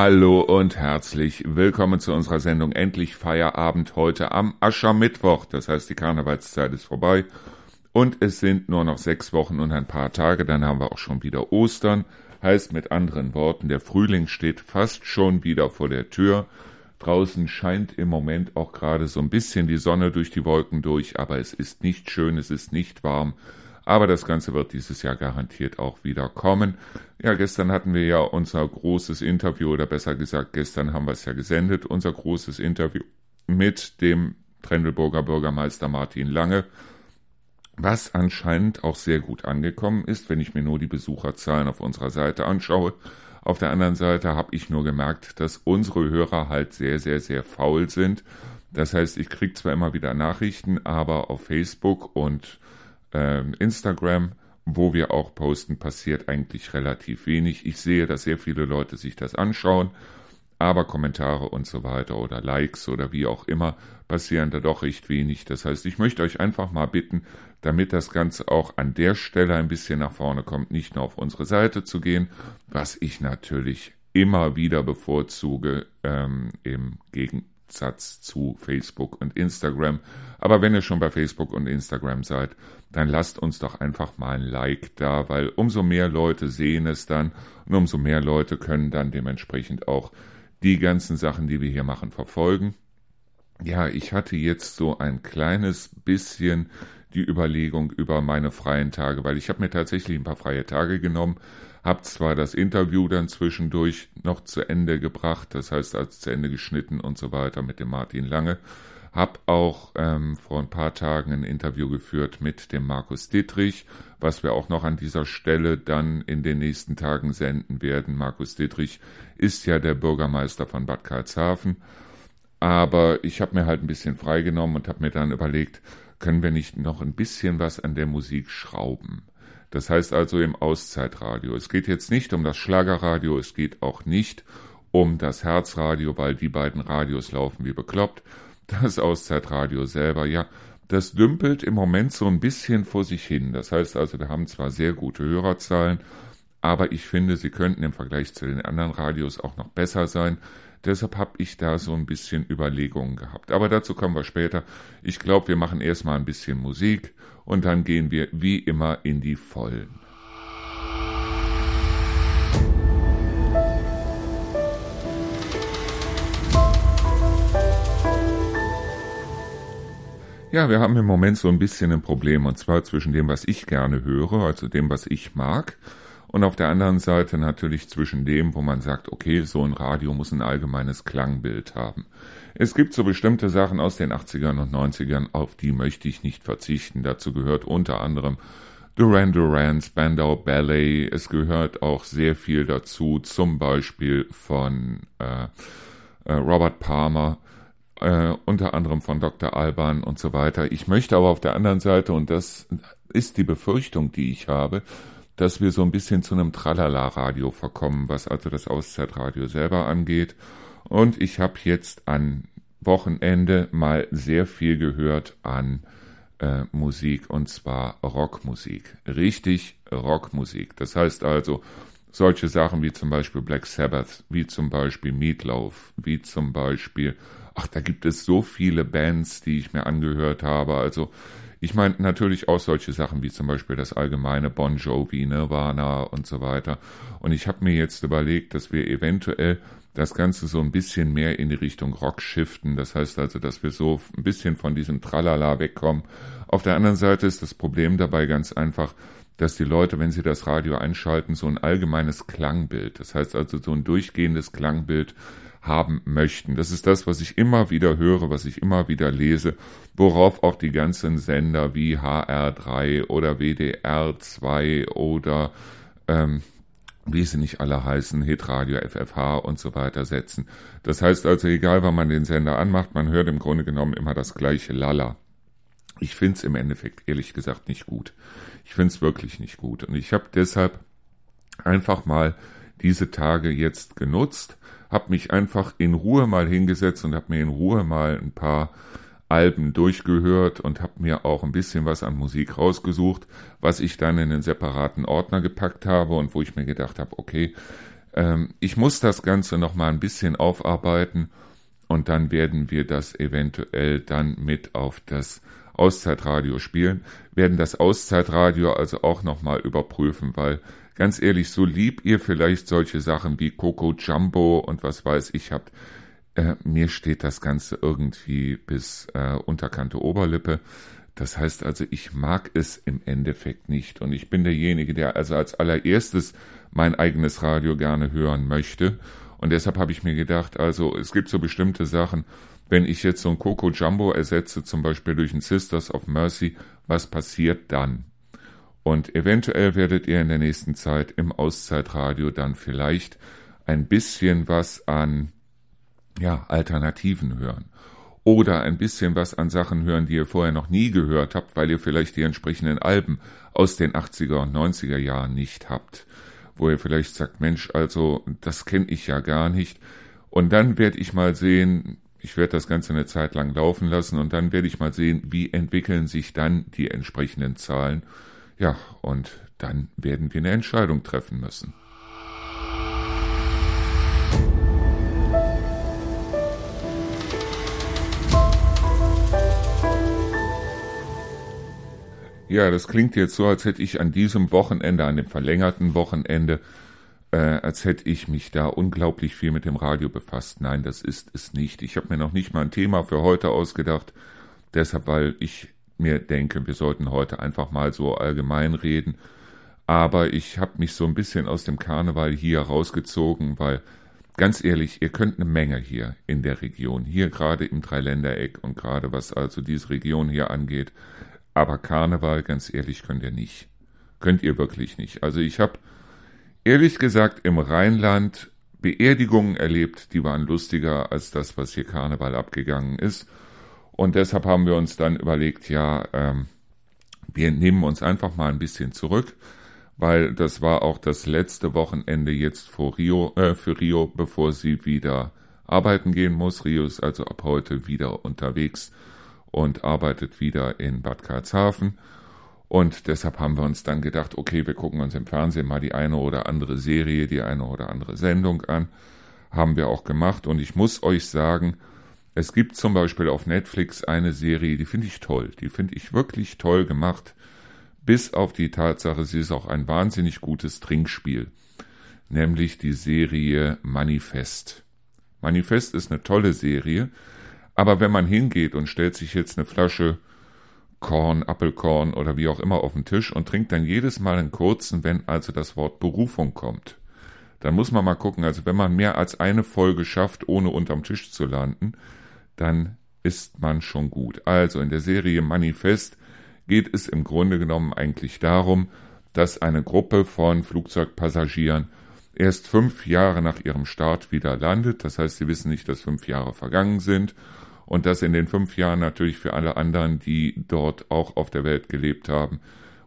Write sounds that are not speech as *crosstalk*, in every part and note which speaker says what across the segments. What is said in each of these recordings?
Speaker 1: Hallo und herzlich willkommen zu unserer Sendung Endlich Feierabend heute am Aschermittwoch. Das heißt, die Karnevalszeit ist vorbei und es sind nur noch sechs Wochen und ein paar Tage, dann haben wir auch schon wieder Ostern. Heißt mit anderen Worten, der Frühling steht fast schon wieder vor der Tür. Draußen scheint im Moment auch gerade so ein bisschen die Sonne durch die Wolken durch, aber es ist nicht schön, es ist nicht warm. Aber das Ganze wird dieses Jahr garantiert auch wieder kommen. Ja, gestern hatten wir ja unser großes Interview, oder besser gesagt, gestern haben wir es ja gesendet, unser großes Interview mit dem Trendelburger Bürgermeister Martin Lange, was anscheinend auch sehr gut angekommen ist, wenn ich mir nur die Besucherzahlen auf unserer Seite anschaue. Auf der anderen Seite habe ich nur gemerkt, dass unsere Hörer halt sehr, sehr, sehr faul sind. Das heißt, ich kriege zwar immer wieder Nachrichten, aber auf Facebook und äh, Instagram, wo wir auch posten, passiert eigentlich relativ wenig. Ich sehe, dass sehr viele Leute sich das anschauen, aber Kommentare und so weiter oder Likes oder wie auch immer passieren da doch recht wenig. Das heißt, ich möchte euch einfach mal bitten, damit das Ganze auch an der Stelle ein bisschen nach vorne kommt, nicht nur auf unsere Seite zu gehen, was ich natürlich immer wieder bevorzuge ähm, im Gegen Satz zu Facebook und Instagram. Aber wenn ihr schon bei Facebook und Instagram seid, dann lasst uns doch einfach mal ein Like da, weil umso mehr Leute sehen es dann und umso mehr Leute können dann dementsprechend auch die ganzen Sachen, die wir hier machen, verfolgen. Ja, ich hatte jetzt so ein kleines bisschen die Überlegung über meine freien Tage, weil ich habe mir tatsächlich ein paar freie Tage genommen, habe zwar das Interview dann zwischendurch noch zu Ende gebracht, das heißt als zu Ende geschnitten und so weiter mit dem Martin Lange, habe auch ähm, vor ein paar Tagen ein Interview geführt mit dem Markus Dittrich, was wir auch noch an dieser Stelle dann in den nächsten Tagen senden werden. Markus Dittrich ist ja der Bürgermeister von Bad Karlshafen. Aber ich habe mir halt ein bisschen freigenommen und habe mir dann überlegt, können wir nicht noch ein bisschen was an der Musik schrauben? Das heißt also im Auszeitradio. Es geht jetzt nicht um das Schlagerradio, es geht auch nicht um das Herzradio, weil die beiden Radios laufen wie bekloppt. Das Auszeitradio selber, ja, das dümpelt im Moment so ein bisschen vor sich hin. Das heißt also, wir haben zwar sehr gute Hörerzahlen, aber ich finde, sie könnten im Vergleich zu den anderen Radios auch noch besser sein. Deshalb habe ich da so ein bisschen Überlegungen gehabt. Aber dazu kommen wir später. Ich glaube, wir machen erstmal ein bisschen Musik und dann gehen wir wie immer in die Vollen. Ja, wir haben im Moment so ein bisschen ein Problem, und zwar zwischen dem, was ich gerne höre, also dem, was ich mag, und auf der anderen Seite natürlich zwischen dem, wo man sagt, okay, so ein Radio muss ein allgemeines Klangbild haben. Es gibt so bestimmte Sachen aus den 80ern und 90ern, auf die möchte ich nicht verzichten. Dazu gehört unter anderem Duran Duran, Spandau Ballet. Es gehört auch sehr viel dazu, zum Beispiel von äh, äh, Robert Palmer, äh, unter anderem von Dr. Alban und so weiter. Ich möchte aber auf der anderen Seite, und das ist die Befürchtung, die ich habe, dass wir so ein bisschen zu einem Tralala-Radio verkommen, was also das Auszeitradio selber angeht. Und ich habe jetzt an Wochenende mal sehr viel gehört an äh, Musik und zwar Rockmusik. Richtig Rockmusik. Das heißt also solche Sachen wie zum Beispiel Black Sabbath, wie zum Beispiel Meatloaf, wie zum Beispiel, ach, da gibt es so viele Bands, die ich mir angehört habe. Also ich meine natürlich auch solche Sachen wie zum Beispiel das allgemeine Bon Jovi, Nirvana und so weiter. Und ich habe mir jetzt überlegt, dass wir eventuell das Ganze so ein bisschen mehr in die Richtung Rock shiften. Das heißt also, dass wir so ein bisschen von diesem Tralala wegkommen. Auf der anderen Seite ist das Problem dabei ganz einfach, dass die Leute, wenn sie das Radio einschalten, so ein allgemeines Klangbild, das heißt also so ein durchgehendes Klangbild haben möchten. Das ist das, was ich immer wieder höre, was ich immer wieder lese, worauf auch die ganzen Sender wie HR3 oder WDR2 oder ähm, wie sie nicht alle heißen, Hitradio, FFH und so weiter setzen. Das heißt also, egal wann man den Sender anmacht, man hört im Grunde genommen immer das gleiche Lala. Ich finde es im Endeffekt ehrlich gesagt nicht gut. Ich finde es wirklich nicht gut. Und ich habe deshalb einfach mal diese Tage jetzt genutzt, habe mich einfach in Ruhe mal hingesetzt und habe mir in Ruhe mal ein paar Alben durchgehört und habe mir auch ein bisschen was an Musik rausgesucht, was ich dann in einen separaten Ordner gepackt habe und wo ich mir gedacht habe, okay, Ähm, ich muss das Ganze noch mal ein bisschen aufarbeiten und dann werden wir das eventuell dann mit auf das Auszeitradio spielen, werden das Auszeitradio also auch noch mal überprüfen, weil ganz ehrlich, so lieb ihr vielleicht solche Sachen wie Coco Jumbo und was weiß ich habt, äh, mir steht das Ganze irgendwie bis äh, Unterkante Oberlippe. Das heißt also, ich mag es im Endeffekt nicht. Und ich bin derjenige, der also als allererstes mein eigenes Radio gerne hören möchte. Und deshalb habe ich mir gedacht, also es gibt so bestimmte Sachen, wenn ich jetzt so ein Coco Jumbo ersetze, zum Beispiel durch ein Sisters of Mercy, was passiert dann? Und eventuell werdet ihr in der nächsten Zeit im Auszeitradio dann vielleicht ein bisschen was an ja, Alternativen hören oder ein bisschen was an Sachen hören, die ihr vorher noch nie gehört habt, weil ihr vielleicht die entsprechenden Alben aus den 80er und 90er Jahren nicht habt, wo ihr vielleicht sagt, Mensch, also das kenne ich ja gar nicht. Und dann werde ich mal sehen, ich werde das Ganze eine Zeit lang laufen lassen und dann werde ich mal sehen, wie entwickeln sich dann die entsprechenden Zahlen. Ja, und dann werden wir eine Entscheidung treffen müssen. Ja, das klingt jetzt so, als hätte ich an diesem Wochenende, an dem verlängerten Wochenende, äh, als hätte ich mich da unglaublich viel mit dem Radio befasst. Nein, das ist es nicht. Ich habe mir noch nicht mal ein Thema für heute ausgedacht. Deshalb, weil ich mir denke, wir sollten heute einfach mal so allgemein reden. Aber ich habe mich so ein bisschen aus dem Karneval hier rausgezogen, weil ganz ehrlich, ihr könnt eine Menge hier in der Region, hier gerade im Dreiländereck und gerade was also diese Region hier angeht, aber Karneval, ganz ehrlich, könnt ihr nicht. Könnt ihr wirklich nicht. Also ich habe ehrlich gesagt im Rheinland Beerdigungen erlebt, die waren lustiger als das, was hier Karneval abgegangen ist. Und deshalb haben wir uns dann überlegt, ja, ähm, wir nehmen uns einfach mal ein bisschen zurück, weil das war auch das letzte Wochenende jetzt vor Rio, äh, für Rio, bevor sie wieder arbeiten gehen muss. Rio ist also ab heute wieder unterwegs und arbeitet wieder in Bad Karlshafen. Und deshalb haben wir uns dann gedacht, okay, wir gucken uns im Fernsehen mal die eine oder andere Serie, die eine oder andere Sendung an. Haben wir auch gemacht. Und ich muss euch sagen, es gibt zum Beispiel auf Netflix eine Serie, die finde ich toll. Die finde ich wirklich toll gemacht. Bis auf die Tatsache, sie ist auch ein wahnsinnig gutes Trinkspiel. Nämlich die Serie Manifest. Manifest ist eine tolle Serie aber wenn man hingeht und stellt sich jetzt eine Flasche Korn, Apfelkorn oder wie auch immer auf den Tisch und trinkt dann jedes Mal einen kurzen, wenn also das Wort Berufung kommt, dann muss man mal gucken, also wenn man mehr als eine Folge schafft, ohne unterm Tisch zu landen, dann ist man schon gut. Also in der Serie Manifest geht es im Grunde genommen eigentlich darum, dass eine Gruppe von Flugzeugpassagieren erst fünf Jahre nach ihrem Start wieder landet. Das heißt, sie wissen nicht, dass fünf Jahre vergangen sind und dass in den fünf Jahren natürlich für alle anderen, die dort auch auf der Welt gelebt haben,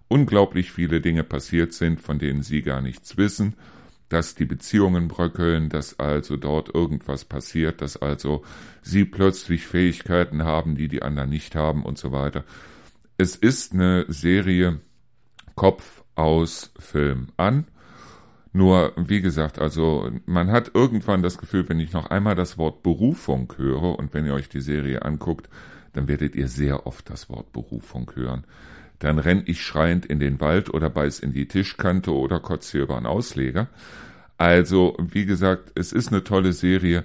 Speaker 1: unglaublich viele Dinge passiert sind, von denen sie gar nichts wissen, dass die Beziehungen bröckeln, dass also dort irgendwas passiert, dass also sie plötzlich Fähigkeiten haben, die die anderen nicht haben und so weiter. Es ist eine Serie Kopf aus Film an nur, wie gesagt, also man hat irgendwann das Gefühl, wenn ich noch einmal das Wort Berufung höre und wenn ihr euch die Serie anguckt, dann werdet ihr sehr oft das Wort Berufung hören. Dann renn ich schreiend in den Wald oder beiß in die Tischkante oder kotze über einen Ausleger. Also, wie gesagt, es ist eine tolle Serie,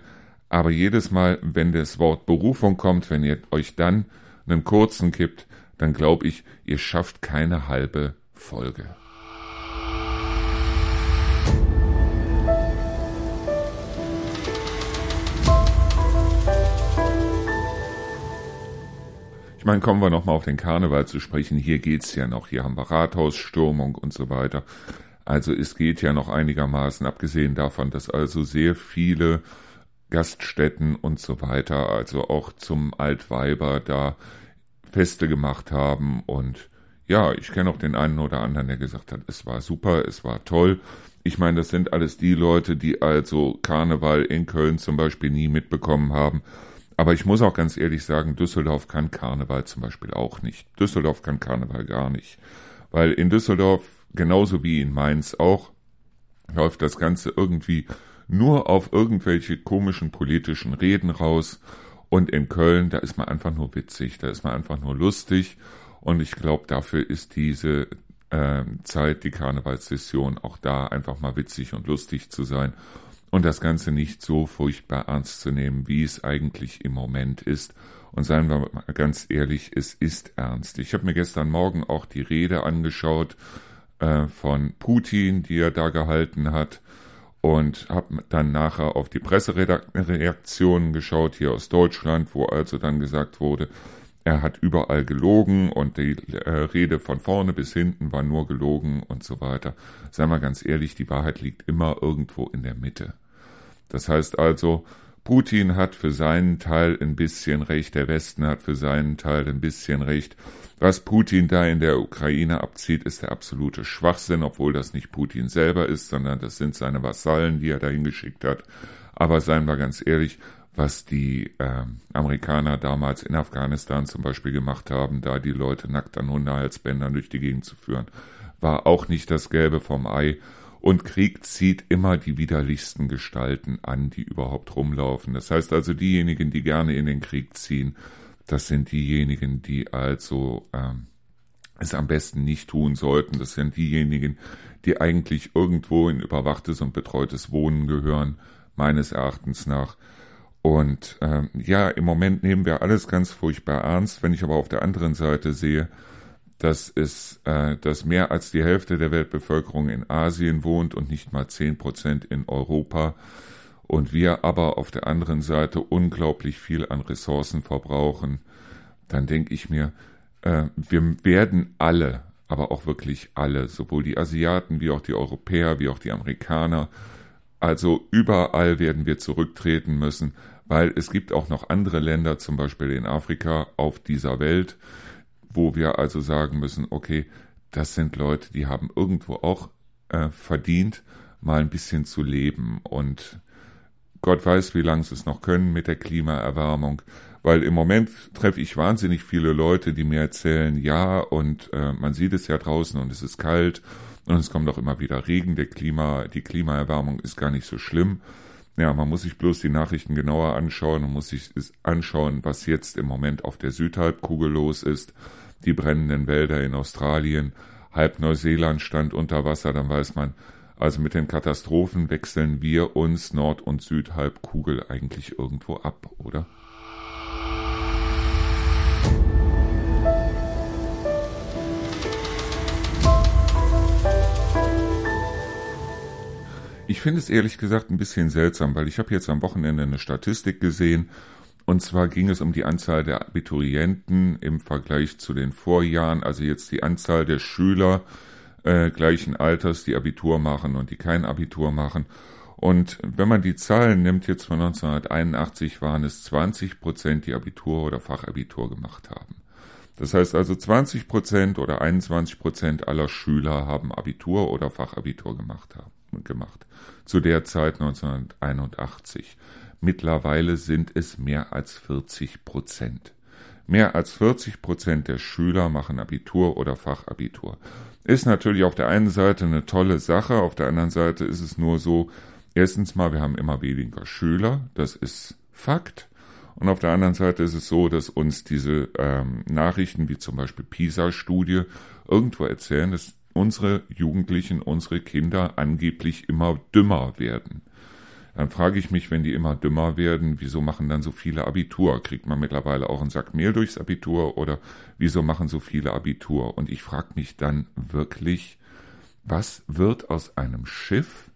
Speaker 1: aber jedes Mal, wenn das Wort Berufung kommt, wenn ihr euch dann einen kurzen kippt, dann glaube ich, ihr schafft keine halbe Folge. Meine, kommen wir nochmal auf den Karneval zu sprechen. Hier geht's ja noch. Hier haben wir Rathausstürmung und so weiter. Also es geht ja noch einigermaßen, abgesehen davon, dass also sehr viele Gaststätten und so weiter, also auch zum Altweiber da Feste gemacht haben. Und ja, ich kenne auch den einen oder anderen, der gesagt hat, es war super, es war toll. Ich meine, das sind alles die Leute, die also Karneval in Köln zum Beispiel nie mitbekommen haben aber ich muss auch ganz ehrlich sagen, Düsseldorf kann Karneval zum Beispiel auch nicht. Düsseldorf kann Karneval gar nicht. Weil in Düsseldorf, genauso wie in Mainz auch, läuft das Ganze irgendwie nur auf irgendwelche komischen politischen Reden raus. Und in Köln, da ist man einfach nur witzig, da ist man einfach nur lustig. Und ich glaube, dafür ist diese äh, Zeit, die Karnevalssession, auch da einfach mal witzig und lustig zu sein und das Ganze nicht so furchtbar ernst zu nehmen, wie es eigentlich im Moment ist. Und seien wir mal ganz ehrlich, es ist ernst. Ich habe mir gestern Morgen auch die Rede angeschaut äh, von Putin, die er da gehalten hat und habe dann nachher auf die Pressereaktionen geschaut hier aus Deutschland, wo also dann gesagt wurde, er hat überall gelogen und die äh, Rede von vorne bis hinten war nur gelogen und so weiter. Seien wir ganz ehrlich, die Wahrheit liegt immer irgendwo in der Mitte. Das heißt also, Putin hat für seinen Teil ein bisschen recht, der Westen hat für seinen Teil ein bisschen recht. Was Putin da in der Ukraine abzieht, ist der absolute Schwachsinn, obwohl das nicht Putin selber ist, sondern das sind seine Vasallen, die er dahin geschickt hat. Aber seien wir ganz ehrlich, was die äh, Amerikaner damals in Afghanistan zum Beispiel gemacht haben, da die Leute nackt an Hundehalsbändern durch die Gegend zu führen, war auch nicht das Gelbe vom Ei. Und Krieg zieht immer die widerlichsten Gestalten an, die überhaupt rumlaufen. Das heißt also, diejenigen, die gerne in den Krieg ziehen, das sind diejenigen, die also ähm, es am besten nicht tun sollten. Das sind diejenigen, die eigentlich irgendwo in überwachtes und betreutes Wohnen gehören, meines Erachtens nach. Und ähm, ja, im Moment nehmen wir alles ganz furchtbar ernst. Wenn ich aber auf der anderen Seite sehe, dass es, äh, dass mehr als die Hälfte der Weltbevölkerung in Asien wohnt und nicht mal zehn Prozent in Europa, und wir aber auf der anderen Seite unglaublich viel an Ressourcen verbrauchen, dann denke ich mir, äh, wir werden alle, aber auch wirklich alle, sowohl die Asiaten wie auch die Europäer wie auch die Amerikaner, also überall werden wir zurücktreten müssen, weil es gibt auch noch andere Länder, zum Beispiel in Afrika, auf dieser Welt, wo wir also sagen müssen, okay, das sind Leute, die haben irgendwo auch äh, verdient, mal ein bisschen zu leben. Und Gott weiß, wie lange sie es noch können mit der Klimaerwärmung. Weil im Moment treffe ich wahnsinnig viele Leute, die mir erzählen, ja, und äh, man sieht es ja draußen und es ist kalt und es kommt auch immer wieder Regen. Der Klima, die Klimaerwärmung ist gar nicht so schlimm. Ja, man muss sich bloß die Nachrichten genauer anschauen und muss sich anschauen, was jetzt im Moment auf der Südhalbkugel los ist. Die brennenden Wälder in Australien, halb Neuseeland stand unter Wasser, dann weiß man, also mit den Katastrophen wechseln wir uns Nord- und Südhalbkugel eigentlich irgendwo ab, oder? Ich finde es ehrlich gesagt ein bisschen seltsam, weil ich habe jetzt am Wochenende eine Statistik gesehen, und zwar ging es um die Anzahl der Abiturienten im Vergleich zu den Vorjahren, also jetzt die Anzahl der Schüler äh, gleichen Alters, die Abitur machen und die kein Abitur machen. Und wenn man die Zahlen nimmt, jetzt von 1981 waren es 20 Prozent, die Abitur oder Fachabitur gemacht haben. Das heißt also 20 Prozent oder 21 Prozent aller Schüler haben Abitur oder Fachabitur gemacht haben gemacht. Zu der Zeit 1981. Mittlerweile sind es mehr als 40 Prozent. Mehr als 40 Prozent der Schüler machen Abitur oder Fachabitur. Ist natürlich auf der einen Seite eine tolle Sache, auf der anderen Seite ist es nur so, erstens mal, wir haben immer weniger Schüler, das ist Fakt. Und auf der anderen Seite ist es so, dass uns diese ähm, Nachrichten, wie zum Beispiel PISA-Studie, irgendwo erzählen, dass unsere Jugendlichen, unsere Kinder angeblich immer dümmer werden. Dann frage ich mich, wenn die immer dümmer werden, wieso machen dann so viele Abitur? Kriegt man mittlerweile auch einen Sack Mehl durchs Abitur oder wieso machen so viele Abitur? Und ich frage mich dann wirklich, was wird aus einem Schiff,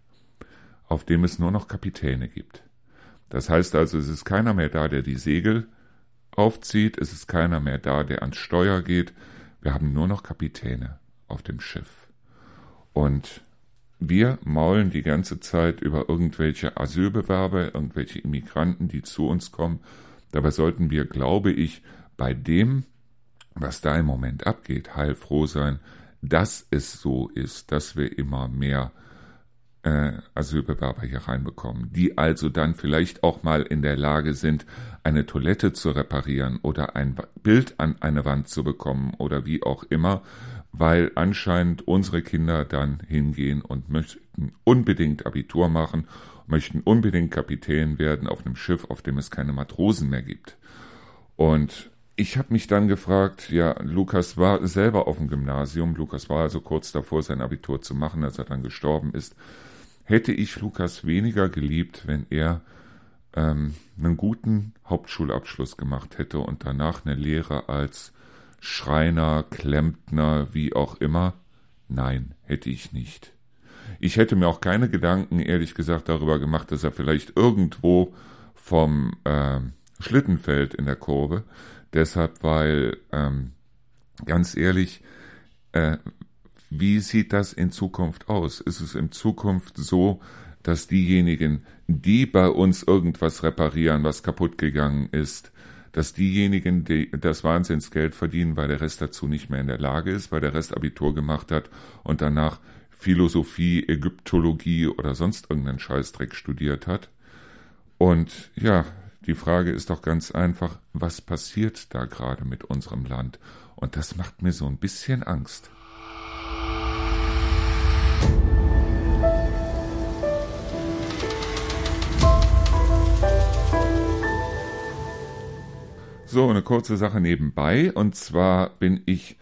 Speaker 1: auf dem es nur noch Kapitäne gibt? Das heißt also, es ist keiner mehr da, der die Segel aufzieht, es ist keiner mehr da, der ans Steuer geht. Wir haben nur noch Kapitäne auf dem Schiff. Und wir maulen die ganze Zeit über irgendwelche Asylbewerber, irgendwelche Immigranten, die zu uns kommen. Dabei sollten wir, glaube ich, bei dem, was da im Moment abgeht, heilfroh sein, dass es so ist, dass wir immer mehr äh, Asylbewerber hier reinbekommen, die also dann vielleicht auch mal in der Lage sind, eine Toilette zu reparieren oder ein Bild an eine Wand zu bekommen oder wie auch immer, weil anscheinend unsere Kinder dann hingehen und möchten unbedingt Abitur machen, möchten unbedingt Kapitän werden auf einem Schiff, auf dem es keine Matrosen mehr gibt. Und ich habe mich dann gefragt, ja, Lukas war selber auf dem Gymnasium, Lukas war also kurz davor, sein Abitur zu machen, als er dann gestorben ist. Hätte ich Lukas weniger geliebt, wenn er ähm, einen guten Hauptschulabschluss gemacht hätte und danach eine Lehre als Schreiner, Klempner, wie auch immer? Nein, hätte ich nicht. Ich hätte mir auch keine Gedanken, ehrlich gesagt, darüber gemacht, dass er vielleicht irgendwo vom äh, Schlitten fällt in der Kurve. Deshalb, weil, ähm, ganz ehrlich, äh, wie sieht das in Zukunft aus? Ist es in Zukunft so, dass diejenigen, die bei uns irgendwas reparieren, was kaputt gegangen ist, dass diejenigen, die das Wahnsinnsgeld verdienen, weil der Rest dazu nicht mehr in der Lage ist, weil der Rest Abitur gemacht hat und danach Philosophie, Ägyptologie oder sonst irgendeinen Scheißdreck studiert hat. Und ja, die Frage ist doch ganz einfach, was passiert da gerade mit unserem Land? Und das macht mir so ein bisschen Angst. So, eine kurze Sache nebenbei. Und zwar bin ich,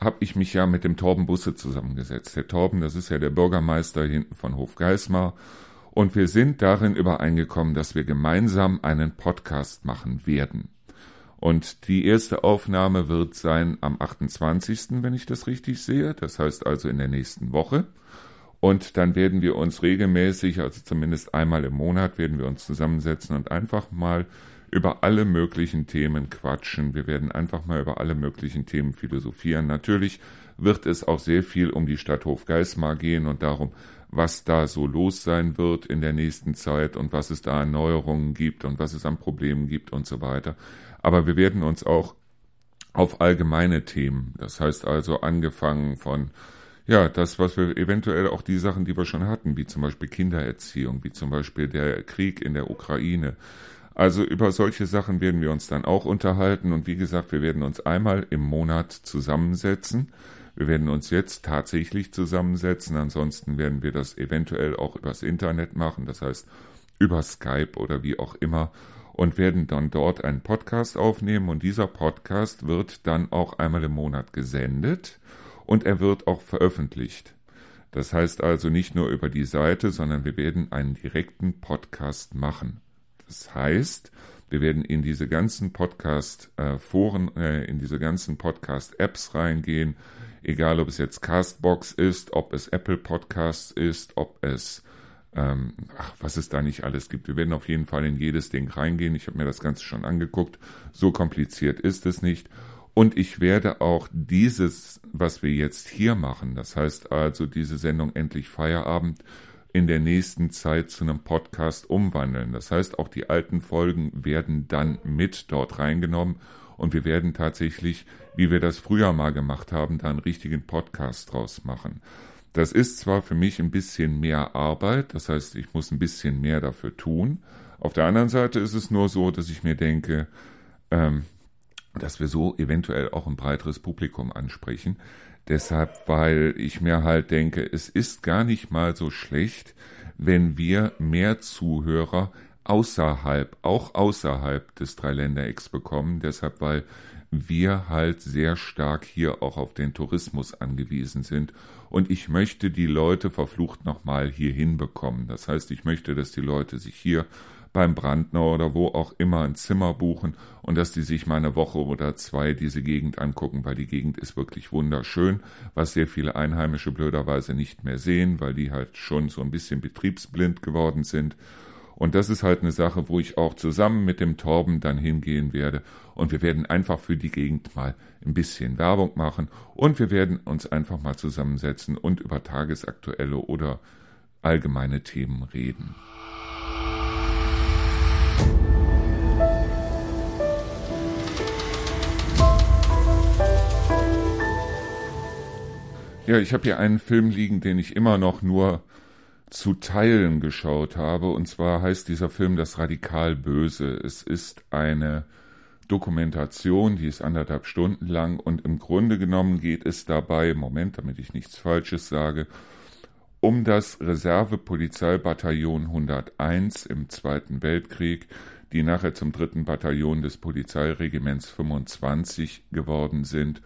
Speaker 1: habe ich mich ja mit dem Torben Busse zusammengesetzt. Der Torben, das ist ja der Bürgermeister hinten von Hofgeismar. Und wir sind darin übereingekommen, dass wir gemeinsam einen Podcast machen werden. Und die erste Aufnahme wird sein am 28., wenn ich das richtig sehe. Das heißt also in der nächsten Woche. Und dann werden wir uns regelmäßig, also zumindest einmal im Monat, werden wir uns zusammensetzen und einfach mal über alle möglichen Themen quatschen. Wir werden einfach mal über alle möglichen Themen philosophieren. Natürlich wird es auch sehr viel um die Stadt Hofgeismar gehen und darum, was da so los sein wird in der nächsten Zeit und was es da an Neuerungen gibt und was es an Problemen gibt und so weiter. Aber wir werden uns auch auf allgemeine Themen, das heißt also angefangen von ja, das, was wir eventuell auch die Sachen, die wir schon hatten, wie zum Beispiel Kindererziehung, wie zum Beispiel der Krieg in der Ukraine, also über solche Sachen werden wir uns dann auch unterhalten und wie gesagt, wir werden uns einmal im Monat zusammensetzen. Wir werden uns jetzt tatsächlich zusammensetzen, ansonsten werden wir das eventuell auch übers Internet machen, das heißt über Skype oder wie auch immer und werden dann dort einen Podcast aufnehmen und dieser Podcast wird dann auch einmal im Monat gesendet und er wird auch veröffentlicht. Das heißt also nicht nur über die Seite, sondern wir werden einen direkten Podcast machen. Das heißt, wir werden in diese ganzen Podcast-Foren, äh, in diese ganzen Podcast-Apps reingehen, egal ob es jetzt Castbox ist, ob es Apple Podcasts ist, ob es, ähm, ach, was es da nicht alles gibt. Wir werden auf jeden Fall in jedes Ding reingehen. Ich habe mir das Ganze schon angeguckt. So kompliziert ist es nicht. Und ich werde auch dieses, was wir jetzt hier machen, das heißt also diese Sendung Endlich Feierabend, in der nächsten Zeit zu einem Podcast umwandeln. Das heißt, auch die alten Folgen werden dann mit dort reingenommen und wir werden tatsächlich, wie wir das früher mal gemacht haben, da einen richtigen Podcast draus machen. Das ist zwar für mich ein bisschen mehr Arbeit, das heißt, ich muss ein bisschen mehr dafür tun. Auf der anderen Seite ist es nur so, dass ich mir denke, ähm, dass wir so eventuell auch ein breiteres Publikum ansprechen. Deshalb, weil ich mir halt denke, es ist gar nicht mal so schlecht, wenn wir mehr Zuhörer außerhalb, auch außerhalb des Dreiländerecks bekommen. Deshalb, weil wir halt sehr stark hier auch auf den Tourismus angewiesen sind. Und ich möchte die Leute verflucht nochmal hier hinbekommen. Das heißt, ich möchte, dass die Leute sich hier beim Brandner oder wo auch immer ein Zimmer buchen und dass die sich mal eine Woche oder zwei diese Gegend angucken, weil die Gegend ist wirklich wunderschön, was sehr viele Einheimische blöderweise nicht mehr sehen, weil die halt schon so ein bisschen betriebsblind geworden sind. Und das ist halt eine Sache, wo ich auch zusammen mit dem Torben dann hingehen werde. Und wir werden einfach für die Gegend mal ein bisschen Werbung machen. Und wir werden uns einfach mal zusammensetzen und über tagesaktuelle oder allgemeine Themen reden. Ja, ich habe hier einen Film liegen, den ich immer noch nur zu Teilen geschaut habe. Und zwar heißt dieser Film Das Radikal Böse. Es ist eine Dokumentation, die ist anderthalb Stunden lang und im Grunde genommen geht es dabei, Moment, damit ich nichts Falsches sage, um das Reservepolizeibataillon 101 im Zweiten Weltkrieg, die nachher zum dritten Bataillon des Polizeiregiments 25 geworden sind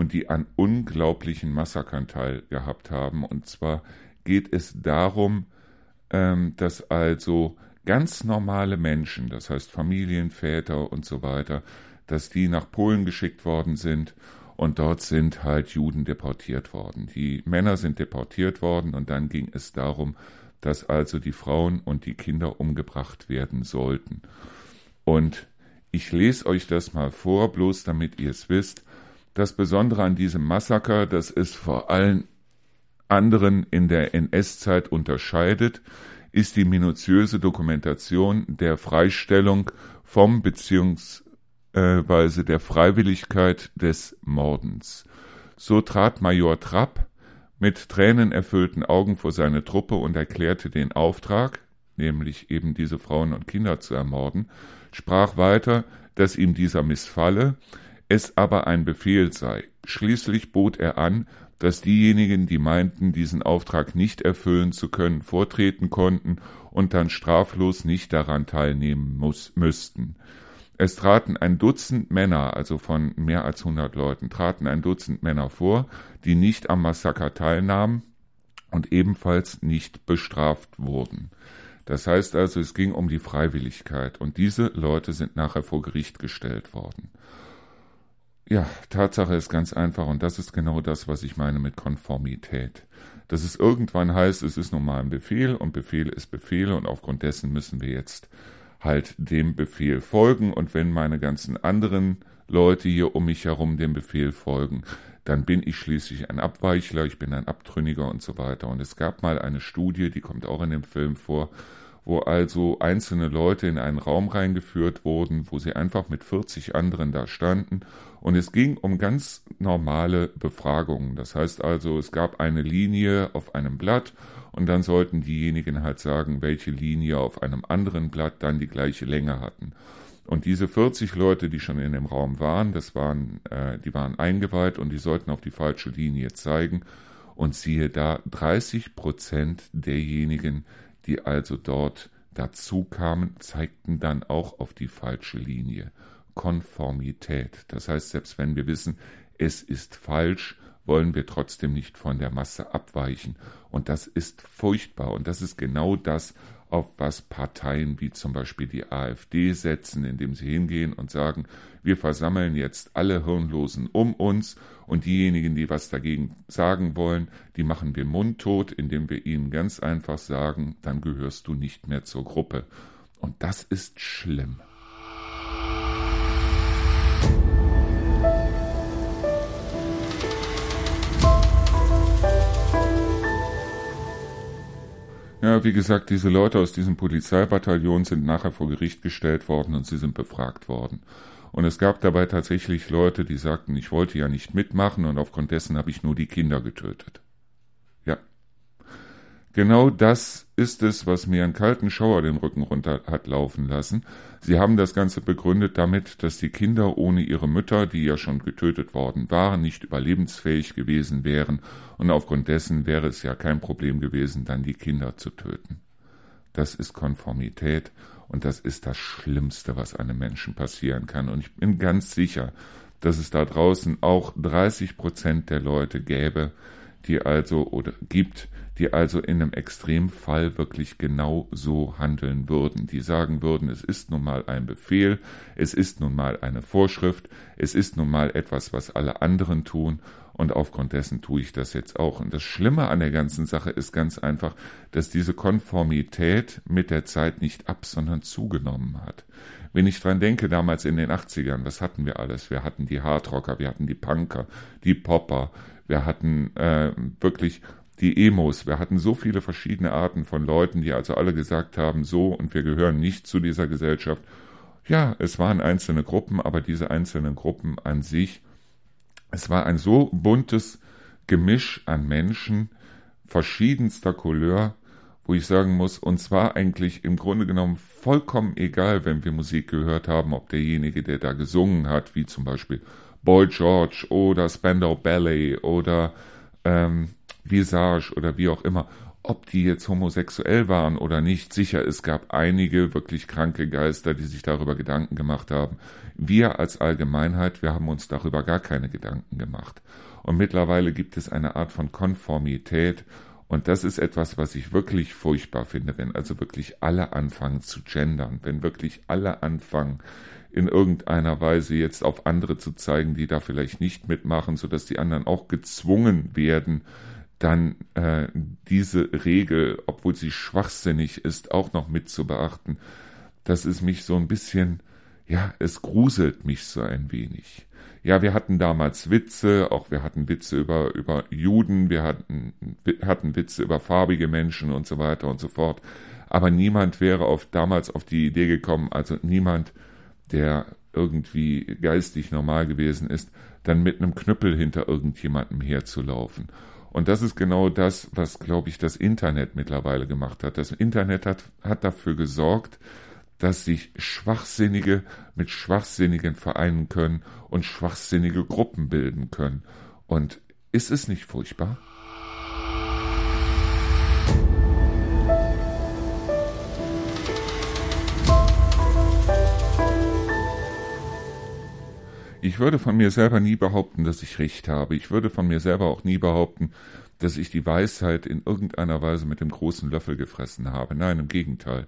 Speaker 1: und die an unglaublichen Massakern teilgehabt haben. Und zwar geht es darum, ähm, dass also ganz normale Menschen, das heißt Familien, Väter und so weiter, dass die nach Polen geschickt worden sind und dort sind halt Juden deportiert worden. Die Männer sind deportiert worden und dann ging es darum, dass also die Frauen und die Kinder umgebracht werden sollten. Und ich lese euch das mal vor, bloß damit ihr es wisst. Das Besondere an diesem Massaker, das es vor allen anderen in der NS-Zeit unterscheidet, ist die minutiöse Dokumentation der Freistellung vom beziehungsweise der Freiwilligkeit des Mordens. So trat Major Trapp mit tränenerfüllten Augen vor seine Truppe und erklärte den Auftrag, nämlich eben diese Frauen und Kinder zu ermorden, sprach weiter, dass ihm dieser missfalle, es aber ein Befehl sei. Schließlich bot er an, dass diejenigen, die meinten, diesen Auftrag nicht erfüllen zu können, vortreten konnten und dann straflos nicht daran teilnehmen muss, müssten. Es traten ein Dutzend Männer, also von mehr als hundert Leuten, traten ein Dutzend Männer vor, die nicht am Massaker teilnahmen und ebenfalls nicht bestraft wurden. Das heißt also, es ging um die Freiwilligkeit und diese Leute sind nachher vor Gericht gestellt worden. Ja, Tatsache ist ganz einfach und das ist genau das, was ich meine mit Konformität. Dass es irgendwann heißt, es ist nun mal ein Befehl und Befehl ist Befehl und aufgrund dessen müssen wir jetzt halt dem Befehl folgen und wenn meine ganzen anderen Leute hier um mich herum dem Befehl folgen, dann bin ich schließlich ein Abweichler, ich bin ein Abtrünniger und so weiter. Und es gab mal eine Studie, die kommt auch in dem Film vor, wo also einzelne Leute in einen Raum reingeführt wurden, wo sie einfach mit 40 anderen da standen und es ging um ganz normale Befragungen. Das heißt also, es gab eine Linie auf einem Blatt und dann sollten diejenigen halt sagen, welche Linie auf einem anderen Blatt dann die gleiche Länge hatten. Und diese 40 Leute, die schon in dem Raum waren, das waren, äh, die waren eingeweiht und die sollten auf die falsche Linie zeigen. Und siehe da, 30 Prozent derjenigen, die also dort dazu kamen, zeigten dann auch auf die falsche Linie. Konformität. Das heißt, selbst wenn wir wissen, es ist falsch, wollen wir trotzdem nicht von der Masse abweichen. Und das ist furchtbar. Und das ist genau das, auf was Parteien wie zum Beispiel die AfD setzen, indem sie hingehen und sagen, wir versammeln jetzt alle Hirnlosen um uns und diejenigen, die was dagegen sagen wollen, die machen wir mundtot, indem wir ihnen ganz einfach sagen, dann gehörst du nicht mehr zur Gruppe. Und das ist schlimm. Ja, wie gesagt, diese Leute aus diesem Polizeibataillon sind nachher vor Gericht gestellt worden und sie sind befragt worden. Und es gab dabei tatsächlich Leute, die sagten, ich wollte ja nicht mitmachen und aufgrund dessen habe ich nur die Kinder getötet. Genau das ist es, was mir einen kalten Schauer den Rücken runter hat laufen lassen. Sie haben das Ganze begründet damit, dass die Kinder ohne ihre Mütter, die ja schon getötet worden waren, nicht überlebensfähig gewesen wären und aufgrund dessen wäre es ja kein Problem gewesen, dann die Kinder zu töten. Das ist Konformität und das ist das Schlimmste, was einem Menschen passieren kann. Und ich bin ganz sicher, dass es da draußen auch 30 Prozent der Leute gäbe, die also oder gibt, die also in einem Extremfall wirklich genau so handeln würden, die sagen würden, es ist nun mal ein Befehl, es ist nun mal eine Vorschrift, es ist nun mal etwas, was alle anderen tun und aufgrund dessen tue ich das jetzt auch. Und das Schlimme an der ganzen Sache ist ganz einfach, dass diese Konformität mit der Zeit nicht ab, sondern zugenommen hat. Wenn ich dran denke, damals in den 80ern, was hatten wir alles? Wir hatten die Hardrocker, wir hatten die Punker, die Popper, wir hatten äh, wirklich die Emos. Wir hatten so viele verschiedene Arten von Leuten, die also alle gesagt haben, so und wir gehören nicht zu dieser Gesellschaft. Ja, es waren einzelne Gruppen, aber diese einzelnen Gruppen an sich, es war ein so buntes Gemisch an Menschen verschiedenster Couleur, wo ich sagen muss, uns war eigentlich im Grunde genommen vollkommen egal, wenn wir Musik gehört haben, ob derjenige, der da gesungen hat, wie zum Beispiel Boy George oder Spandau Ballet oder ähm, Visage oder wie auch immer, ob die jetzt homosexuell waren oder nicht, sicher, es gab einige wirklich kranke Geister, die sich darüber Gedanken gemacht haben. Wir als Allgemeinheit, wir haben uns darüber gar keine Gedanken gemacht. Und mittlerweile gibt es eine Art von Konformität und das ist etwas, was ich wirklich furchtbar finde, wenn also wirklich alle anfangen zu gendern, wenn wirklich alle anfangen, in irgendeiner Weise jetzt auf andere zu zeigen, die da vielleicht nicht mitmachen, sodass die anderen auch gezwungen werden, dann äh, diese Regel, obwohl sie schwachsinnig ist, auch noch mit zu beachten. Das ist mich so ein bisschen, ja, es gruselt mich so ein wenig. Ja, wir hatten damals Witze, auch wir hatten Witze über, über Juden, wir hatten, hatten Witze über farbige Menschen und so weiter und so fort. Aber niemand wäre auf, damals auf die Idee gekommen, also niemand, der irgendwie geistig normal gewesen ist, dann mit einem Knüppel hinter irgendjemandem herzulaufen. Und das ist genau das, was, glaube ich, das Internet mittlerweile gemacht hat. Das Internet hat, hat dafür gesorgt, dass sich Schwachsinnige mit Schwachsinnigen vereinen können und schwachsinnige Gruppen bilden können. Und ist es nicht furchtbar? Ich würde von mir selber nie behaupten, dass ich Recht habe. Ich würde von mir selber auch nie behaupten, dass ich die Weisheit in irgendeiner Weise mit dem großen Löffel gefressen habe. Nein, im Gegenteil.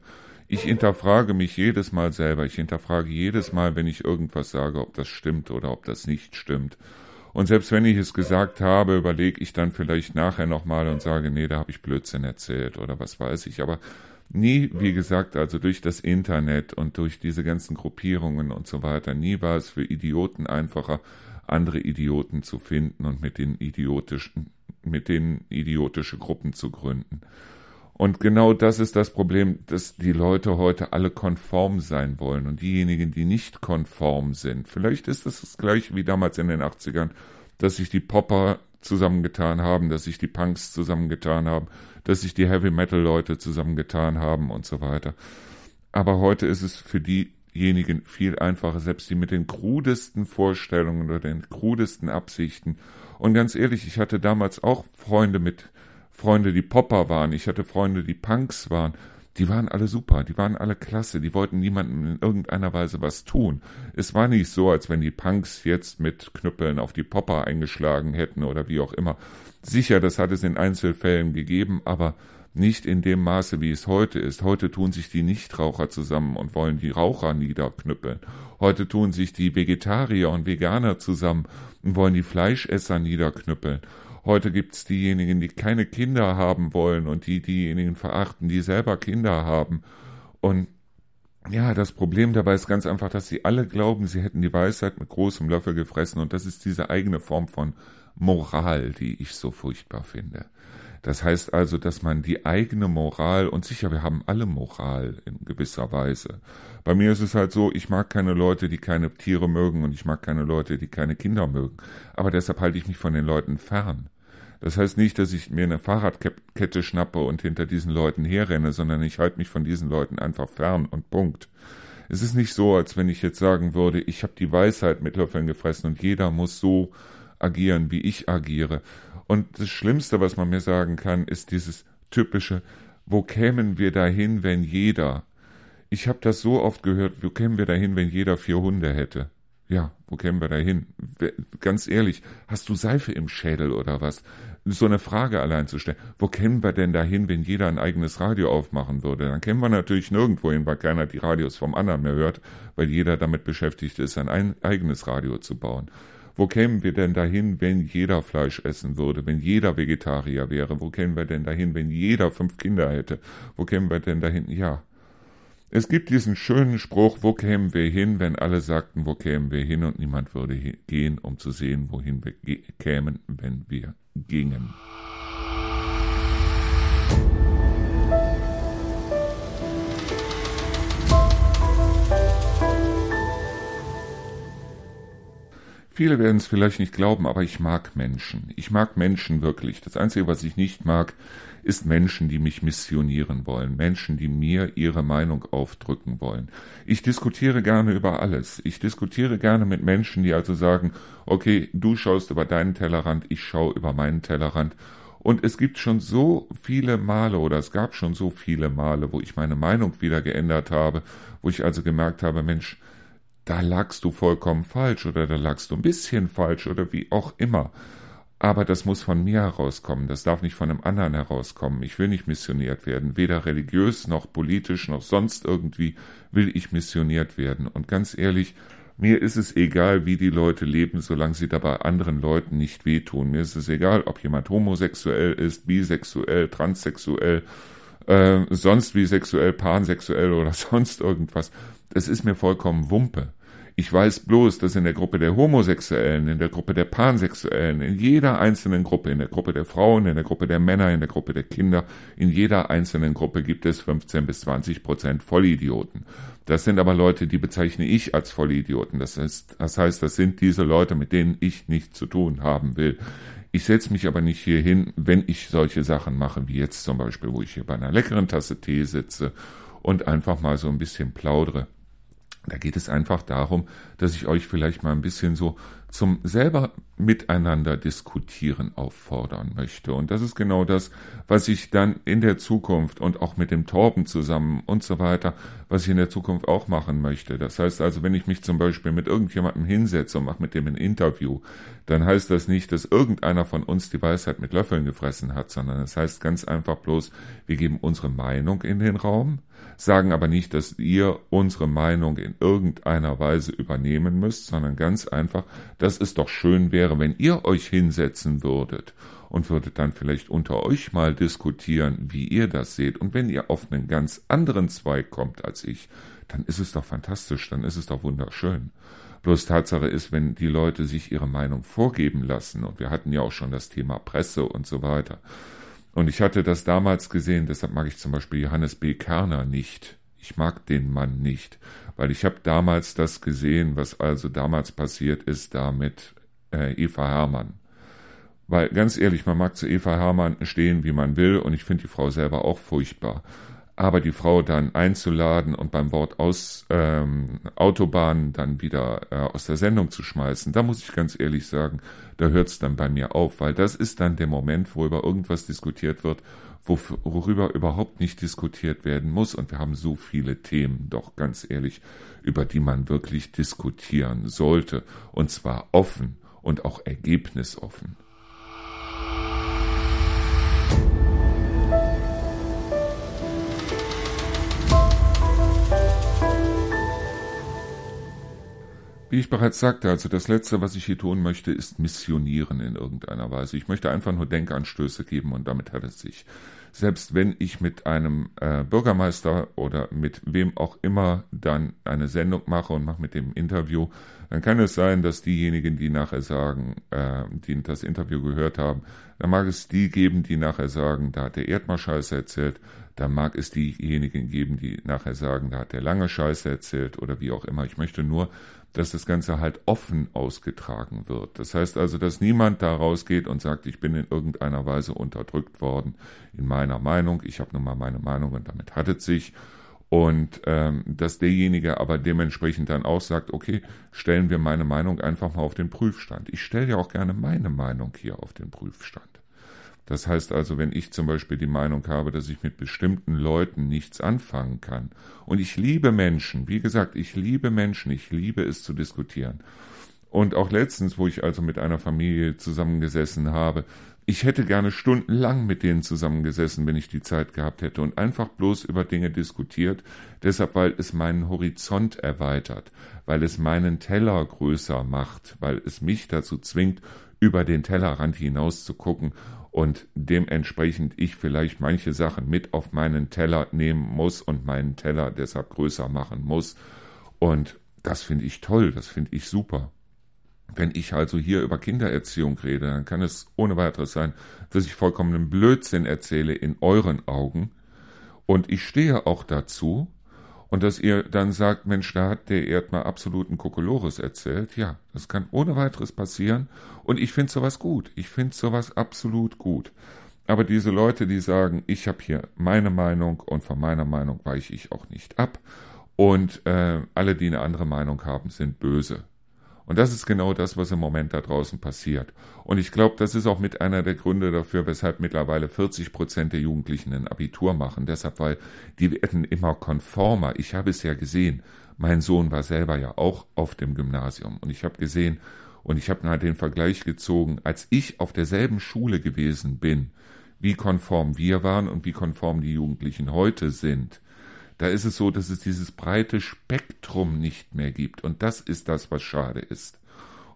Speaker 1: Ich hinterfrage mich jedes Mal selber. Ich hinterfrage jedes Mal, wenn ich irgendwas sage, ob das stimmt oder ob das nicht stimmt. Und selbst wenn ich es gesagt habe, überlege ich dann vielleicht nachher nochmal und sage, nee, da habe ich Blödsinn erzählt oder was weiß ich. Aber nie, wie gesagt, also durch das Internet und durch diese ganzen Gruppierungen und so weiter, nie war es für Idioten einfacher, andere Idioten zu finden und mit den idiotischen, mit denen idiotische Gruppen zu gründen. Und genau das ist das Problem, dass die Leute heute alle konform sein wollen und diejenigen, die nicht konform sind. Vielleicht ist es das gleiche wie damals in den 80ern, dass sich die Popper zusammengetan haben, dass sich die Punks zusammengetan haben, dass sich die Heavy Metal Leute zusammengetan haben und so weiter. Aber heute ist es für diejenigen viel einfacher, selbst die mit den krudesten Vorstellungen oder den krudesten Absichten. Und ganz ehrlich, ich hatte damals auch Freunde mit Freunde, die Popper waren, ich hatte Freunde, die Punks waren. Die waren alle super, die waren alle klasse, die wollten niemandem in irgendeiner Weise was tun. Es war nicht so, als wenn die Punks jetzt mit Knüppeln auf die Popper eingeschlagen hätten oder wie auch immer. Sicher, das hat es in Einzelfällen gegeben, aber nicht in dem Maße, wie es heute ist. Heute tun sich die Nichtraucher zusammen und wollen die Raucher niederknüppeln. Heute tun sich die Vegetarier und Veganer zusammen und wollen die Fleischesser niederknüppeln. Heute gibt's diejenigen, die keine Kinder haben wollen und die diejenigen verachten, die selber Kinder haben. Und ja, das Problem dabei ist ganz einfach, dass sie alle glauben, sie hätten die Weisheit mit großem Löffel gefressen und das ist diese eigene Form von Moral, die ich so furchtbar finde. Das heißt also, dass man die eigene Moral, und sicher, wir haben alle Moral in gewisser Weise. Bei mir ist es halt so, ich mag keine Leute, die keine Tiere mögen und ich mag keine Leute, die keine Kinder mögen. Aber deshalb halte ich mich von den Leuten fern. Das heißt nicht, dass ich mir eine Fahrradkette schnappe und hinter diesen Leuten herrenne, sondern ich halte mich von diesen Leuten einfach fern und Punkt. Es ist nicht so, als wenn ich jetzt sagen würde, ich habe die Weisheit mit Löffeln gefressen und jeder muss so agieren, wie ich agiere. Und das Schlimmste, was man mir sagen kann, ist dieses typische, wo kämen wir dahin, wenn jeder? Ich habe das so oft gehört, wo kämen wir dahin, wenn jeder vier Hunde hätte? Ja, wo kämen wir dahin? Ganz ehrlich, hast du Seife im Schädel oder was? So eine Frage allein zu stellen. Wo kämen wir denn dahin, wenn jeder ein eigenes Radio aufmachen würde? Dann kämen wir natürlich nirgendwo hin, weil keiner die Radios vom anderen mehr hört, weil jeder damit beschäftigt ist, ein eigenes Radio zu bauen. Wo kämen wir denn dahin, wenn jeder Fleisch essen würde, wenn jeder Vegetarier wäre? Wo kämen wir denn dahin, wenn jeder fünf Kinder hätte? Wo kämen wir denn dahin? Ja. Es gibt diesen schönen Spruch, wo kämen wir hin, wenn alle sagten, wo kämen wir hin und niemand würde gehen, um zu sehen, wohin wir kämen, wenn wir gingen. Viele werden es vielleicht nicht glauben, aber ich mag Menschen. Ich mag Menschen wirklich. Das Einzige, was ich nicht mag, ist Menschen, die mich missionieren wollen, Menschen, die mir ihre Meinung aufdrücken wollen. Ich diskutiere gerne über alles. Ich diskutiere gerne mit Menschen, die also sagen, okay, du schaust über deinen Tellerrand, ich schaue über meinen Tellerrand. Und es gibt schon so viele Male oder es gab schon so viele Male, wo ich meine Meinung wieder geändert habe, wo ich also gemerkt habe, Mensch, da lagst du vollkommen falsch oder da lagst du ein bisschen falsch oder wie auch immer. Aber das muss von mir herauskommen, das darf nicht von einem anderen herauskommen. Ich will nicht missioniert werden, weder religiös noch politisch noch sonst irgendwie will ich missioniert werden. Und ganz ehrlich, mir ist es egal, wie die Leute leben, solange sie dabei anderen Leuten nicht wehtun. Mir ist es egal, ob jemand homosexuell ist, bisexuell, transsexuell, äh, sonst wie sexuell, pansexuell oder *laughs* sonst irgendwas. Das ist mir vollkommen Wumpe. Ich weiß bloß, dass in der Gruppe der Homosexuellen, in der Gruppe der Pansexuellen, in jeder einzelnen Gruppe, in der Gruppe der Frauen, in der Gruppe der Männer, in der Gruppe der Kinder, in jeder einzelnen Gruppe gibt es 15 bis 20 Prozent Vollidioten. Das sind aber Leute, die bezeichne ich als Vollidioten. Das heißt, das heißt, das sind diese Leute, mit denen ich nichts zu tun haben will. Ich setze mich aber nicht hier hin, wenn ich solche Sachen mache, wie jetzt zum Beispiel, wo ich hier bei einer leckeren Tasse Tee sitze und einfach mal so ein bisschen plaudere. Da geht es einfach darum, dass ich euch vielleicht mal ein bisschen so zum selber miteinander diskutieren auffordern möchte. Und das ist genau das, was ich dann in der Zukunft und auch mit dem Torben zusammen und so weiter, was ich in der Zukunft auch machen möchte. Das heißt also, wenn ich mich zum Beispiel mit irgendjemandem hinsetze und mache mit dem ein Interview, dann heißt das nicht, dass irgendeiner von uns die Weisheit mit Löffeln gefressen hat, sondern es das heißt ganz einfach bloß, wir geben unsere Meinung in den Raum, sagen aber nicht, dass ihr unsere Meinung in irgendeiner Weise übernehmen müsst, sondern ganz einfach, dass es doch schön wäre, wenn ihr euch hinsetzen würdet und würdet dann vielleicht unter euch mal diskutieren, wie ihr das seht. Und wenn ihr auf einen ganz anderen Zweig kommt als ich, dann ist es doch fantastisch, dann ist es doch wunderschön. Bloß Tatsache ist, wenn die Leute sich ihre Meinung vorgeben lassen, und wir hatten ja auch schon das Thema Presse und so weiter, und ich hatte das damals gesehen, deshalb mag ich zum Beispiel Johannes B. Kerner nicht. Ich mag den Mann nicht, weil ich habe damals das gesehen, was also damals passiert ist da mit äh, Eva Hermann. Weil ganz ehrlich, man mag zu Eva Hermann stehen, wie man will, und ich finde die Frau selber auch furchtbar aber die Frau dann einzuladen und beim Wort aus ähm, Autobahn dann wieder äh, aus der Sendung zu schmeißen, da muss ich ganz ehrlich sagen, da hört es dann bei mir auf, weil das ist dann der Moment, wo über irgendwas diskutiert wird, worüber überhaupt nicht diskutiert werden muss. Und wir haben so viele Themen, doch ganz ehrlich, über die man wirklich diskutieren sollte. Und zwar offen und auch ergebnisoffen. Wie ich bereits sagte, also das Letzte, was ich hier tun möchte, ist missionieren in irgendeiner Weise. Ich möchte einfach nur Denkanstöße geben und damit hat es sich. Selbst wenn ich mit einem äh, Bürgermeister oder mit wem auch immer dann eine Sendung mache und mache mit dem Interview, dann kann es sein, dass diejenigen, die nachher sagen, äh, die das Interview gehört haben, dann mag es die geben, die nachher sagen, da hat der Erdmann Scheiße erzählt, dann mag es diejenigen geben, die nachher sagen, da hat der lange Scheiße erzählt oder wie auch immer. Ich möchte nur dass das Ganze halt offen ausgetragen wird. Das heißt also, dass niemand da rausgeht und sagt, ich bin in irgendeiner Weise unterdrückt worden in meiner Meinung. Ich habe nun mal meine Meinung und damit hat es sich. Und ähm, dass derjenige aber dementsprechend dann auch sagt, okay, stellen wir meine Meinung einfach mal auf den Prüfstand. Ich stelle ja auch gerne meine Meinung hier auf den Prüfstand. Das heißt also, wenn ich zum Beispiel die Meinung habe, dass ich mit bestimmten Leuten nichts anfangen kann, und ich liebe Menschen, wie gesagt, ich liebe Menschen, ich liebe es zu diskutieren. Und auch letztens, wo ich also mit einer Familie zusammengesessen habe, ich hätte gerne stundenlang mit denen zusammengesessen, wenn ich die Zeit gehabt hätte und einfach bloß über Dinge diskutiert, deshalb weil es meinen Horizont erweitert, weil es meinen Teller größer macht, weil es mich dazu zwingt, über den Tellerrand hinaus zu gucken und dementsprechend ich vielleicht manche Sachen mit auf meinen Teller nehmen muss und meinen Teller deshalb größer machen muss. Und das finde ich toll, das finde ich super. Wenn ich also hier über Kindererziehung rede, dann kann es ohne weiteres sein, dass ich vollkommenen Blödsinn erzähle in euren Augen. Und ich stehe auch dazu. Und dass ihr dann sagt, Mensch, da hat der Erdmann absoluten Kokolores erzählt. Ja, das kann ohne weiteres passieren. Und ich finde sowas gut. Ich finde sowas absolut gut. Aber diese Leute, die sagen, ich habe hier meine Meinung und von meiner Meinung weiche ich auch nicht ab. Und äh, alle, die eine andere Meinung haben, sind böse. Und das ist genau das, was im Moment da draußen passiert. Und ich glaube, das ist auch mit einer der Gründe dafür, weshalb mittlerweile 40 Prozent der Jugendlichen ein Abitur machen. Deshalb, weil die werden immer konformer. Ich habe es ja gesehen. Mein Sohn war selber ja auch auf dem Gymnasium. Und ich habe gesehen, und ich habe mal den Vergleich gezogen, als ich auf derselben Schule gewesen bin, wie konform wir waren und wie konform die Jugendlichen heute sind. Da ist es so, dass es dieses breite Spektrum nicht mehr gibt. Und das ist das, was schade ist.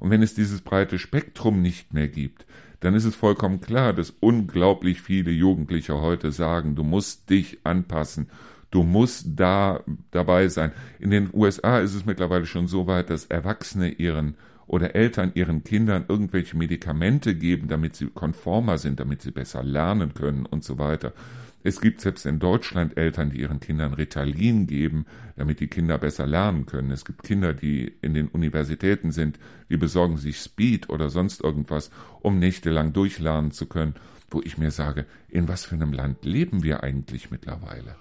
Speaker 1: Und wenn es dieses breite Spektrum nicht mehr gibt, dann ist es vollkommen klar, dass unglaublich viele Jugendliche heute sagen, du musst dich anpassen, du musst da dabei sein. In den USA ist es mittlerweile schon so weit, dass Erwachsene ihren oder Eltern ihren Kindern irgendwelche Medikamente geben, damit sie konformer sind, damit sie besser lernen können und so weiter. Es gibt selbst in Deutschland Eltern, die ihren Kindern Ritalin geben, damit die Kinder besser lernen können. Es gibt Kinder, die in den Universitäten sind, die besorgen sich Speed oder sonst irgendwas, um nächtelang durchlernen zu können, wo ich mir sage, in was für einem Land leben wir eigentlich mittlerweile?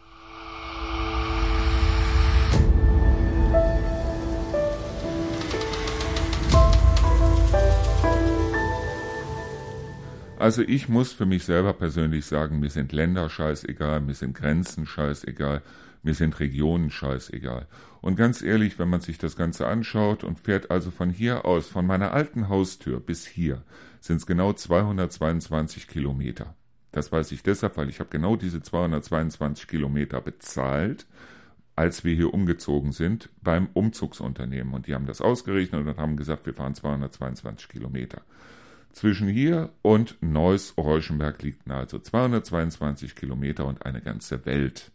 Speaker 1: Also ich muss für mich selber persönlich sagen, mir sind Länder scheißegal, mir sind Grenzen scheißegal, mir sind Regionen scheißegal. Und ganz ehrlich, wenn man sich das Ganze anschaut und fährt also von hier aus, von meiner alten Haustür bis hier, sind es genau 222 Kilometer. Das weiß ich deshalb, weil ich habe genau diese 222 Kilometer bezahlt, als wir hier umgezogen sind beim Umzugsunternehmen. Und die haben das ausgerechnet und haben gesagt, wir fahren 222 Kilometer. Zwischen hier und Neuss-Reuschenberg liegt nahezu 222 Kilometer und eine ganze Welt.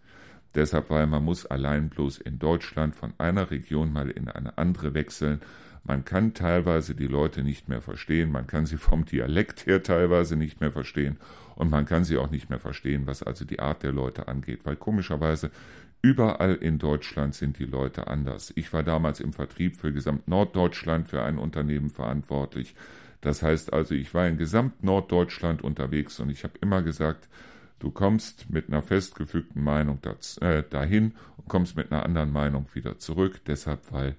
Speaker 1: Deshalb, weil man muss allein bloß in Deutschland von einer Region mal in eine andere wechseln. Man kann teilweise die Leute nicht mehr verstehen, man kann sie vom Dialekt her teilweise nicht mehr verstehen und man kann sie auch nicht mehr verstehen, was also die Art der Leute angeht, weil komischerweise überall in Deutschland sind die Leute anders. Ich war damals im Vertrieb für gesamt Norddeutschland für ein Unternehmen verantwortlich. Das heißt also, ich war in gesamt Norddeutschland unterwegs und ich habe immer gesagt, du kommst mit einer festgefügten Meinung äh, dahin und kommst mit einer anderen Meinung wieder zurück. Deshalb, weil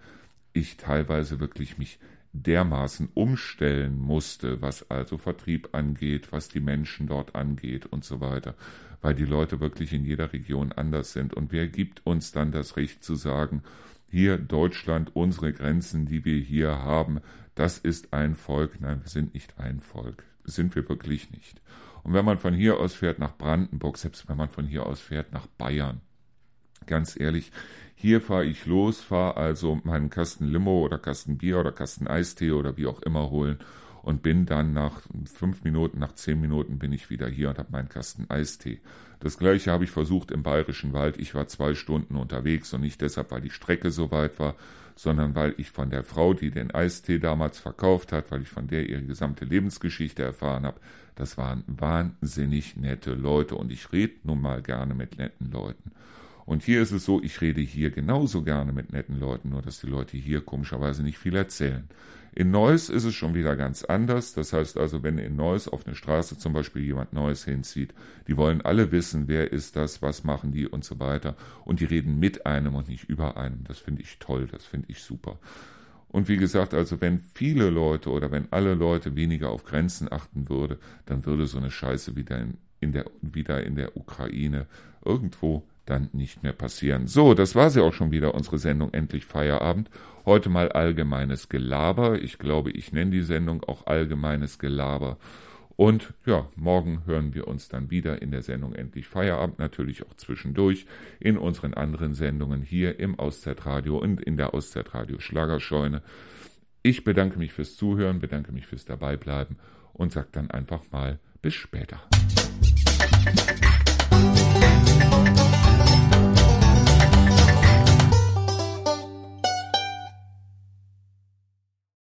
Speaker 1: ich teilweise wirklich mich dermaßen umstellen musste, was also Vertrieb angeht, was die Menschen dort angeht und so weiter, weil die Leute wirklich in jeder Region anders sind. Und wer gibt uns dann das Recht zu sagen, hier Deutschland, unsere Grenzen, die wir hier haben, das ist ein Volk. Nein, wir sind nicht ein Volk. Sind wir wirklich nicht. Und wenn man von hier aus fährt nach Brandenburg, selbst wenn man von hier aus fährt nach Bayern, ganz ehrlich, hier fahre ich los, fahre also meinen Kasten Limo oder Kasten Bier oder Kasten Eistee oder wie auch immer holen und bin dann nach fünf Minuten, nach zehn Minuten bin ich wieder hier und habe meinen Kasten Eistee. Das gleiche habe ich versucht im Bayerischen Wald. Ich war zwei Stunden unterwegs und nicht deshalb, weil die Strecke so weit war, sondern weil ich von der Frau, die den Eistee damals verkauft hat, weil ich von der ihre gesamte Lebensgeschichte erfahren habe, das waren wahnsinnig nette Leute und ich rede nun mal gerne mit netten Leuten. Und hier ist es so, ich rede hier genauso gerne mit netten Leuten, nur dass die Leute hier komischerweise nicht viel erzählen. In Neuss ist es schon wieder ganz anders. Das heißt also, wenn in Neuss auf eine Straße zum Beispiel jemand Neues hinzieht, die wollen alle wissen, wer ist das, was machen die und so weiter. Und die reden mit einem und nicht über einem. Das finde ich toll, das finde ich super. Und wie gesagt, also wenn viele Leute oder wenn alle Leute weniger auf Grenzen achten würde, dann würde so eine Scheiße wieder in, in der, wieder in der Ukraine irgendwo dann nicht mehr passieren. So, das war sie auch schon wieder, unsere Sendung Endlich Feierabend. Heute mal allgemeines Gelaber. Ich glaube, ich nenne die Sendung auch allgemeines Gelaber. Und ja, morgen hören wir uns dann wieder in der Sendung Endlich Feierabend, natürlich auch zwischendurch in unseren anderen Sendungen hier im Auszeitradio und in der Auszeitradio Schlagerscheune. Ich bedanke mich fürs Zuhören, bedanke mich fürs Dabeibleiben und sage dann einfach mal bis später.